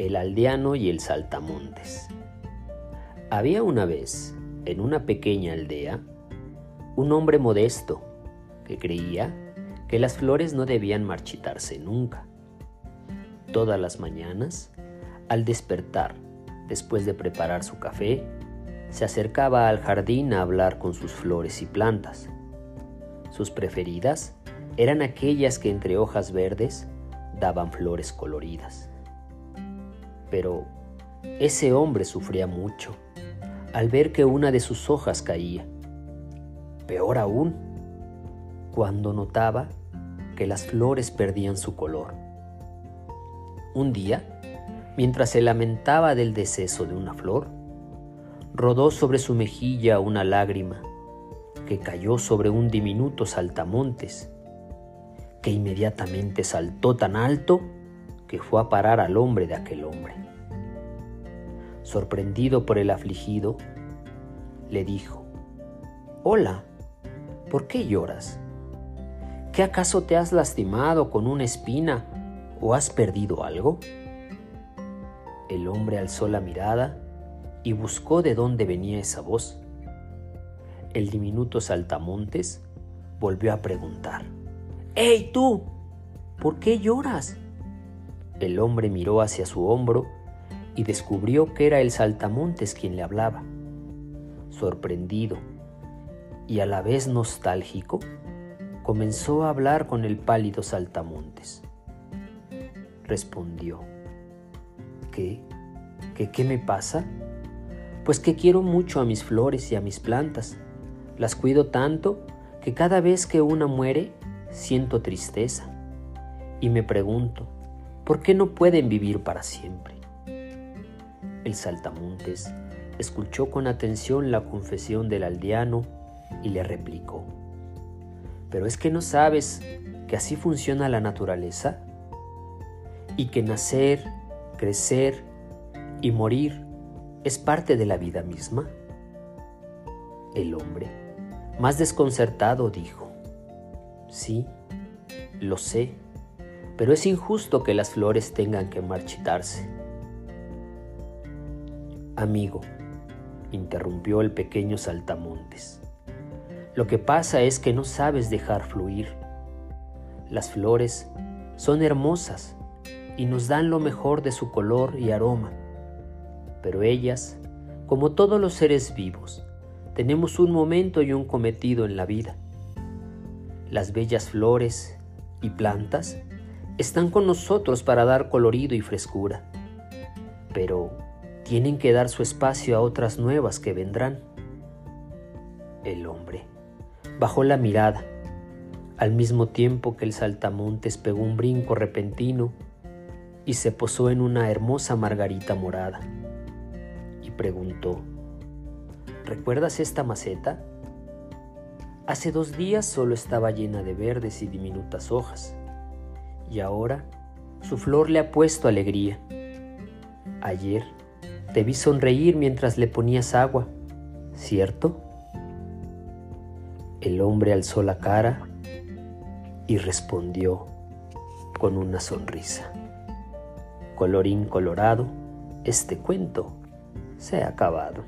El aldeano y el saltamontes. Había una vez, en una pequeña aldea, un hombre modesto que creía que las flores no debían marchitarse nunca. Todas las mañanas, al despertar, después de preparar su café, se acercaba al jardín a hablar con sus flores y plantas. Sus preferidas eran aquellas que entre hojas verdes daban flores coloridas. Pero ese hombre sufría mucho al ver que una de sus hojas caía. Peor aún, cuando notaba que las flores perdían su color. Un día, mientras se lamentaba del deceso de una flor, rodó sobre su mejilla una lágrima que cayó sobre un diminuto saltamontes, que inmediatamente saltó tan alto que fue a parar al hombre de aquel hombre. Sorprendido por el afligido, le dijo, Hola, ¿por qué lloras? ¿Qué acaso te has lastimado con una espina o has perdido algo? El hombre alzó la mirada y buscó de dónde venía esa voz. El diminuto saltamontes volvió a preguntar, ¡Ey tú! ¿Por qué lloras? El hombre miró hacia su hombro y descubrió que era el saltamontes quien le hablaba. Sorprendido y a la vez nostálgico, comenzó a hablar con el pálido saltamontes. Respondió, ¿qué? ¿Qué qué me pasa? Pues que quiero mucho a mis flores y a mis plantas. Las cuido tanto que cada vez que una muere siento tristeza y me pregunto, ¿Por qué no pueden vivir para siempre? El saltamontes escuchó con atención la confesión del aldeano y le replicó, ¿pero es que no sabes que así funciona la naturaleza? Y que nacer, crecer y morir es parte de la vida misma? El hombre, más desconcertado, dijo, sí, lo sé pero es injusto que las flores tengan que marchitarse. Amigo, interrumpió el pequeño saltamontes, lo que pasa es que no sabes dejar fluir. Las flores son hermosas y nos dan lo mejor de su color y aroma, pero ellas, como todos los seres vivos, tenemos un momento y un cometido en la vida. Las bellas flores y plantas están con nosotros para dar colorido y frescura, pero tienen que dar su espacio a otras nuevas que vendrán. El hombre bajó la mirada, al mismo tiempo que el saltamontes pegó un brinco repentino y se posó en una hermosa margarita morada, y preguntó, ¿Recuerdas esta maceta? Hace dos días solo estaba llena de verdes y diminutas hojas y ahora su flor le ha puesto alegría. Ayer te vi sonreír mientras le ponías agua, ¿cierto? El hombre alzó la cara y respondió con una sonrisa. Colorín colorado, este cuento se ha acabado.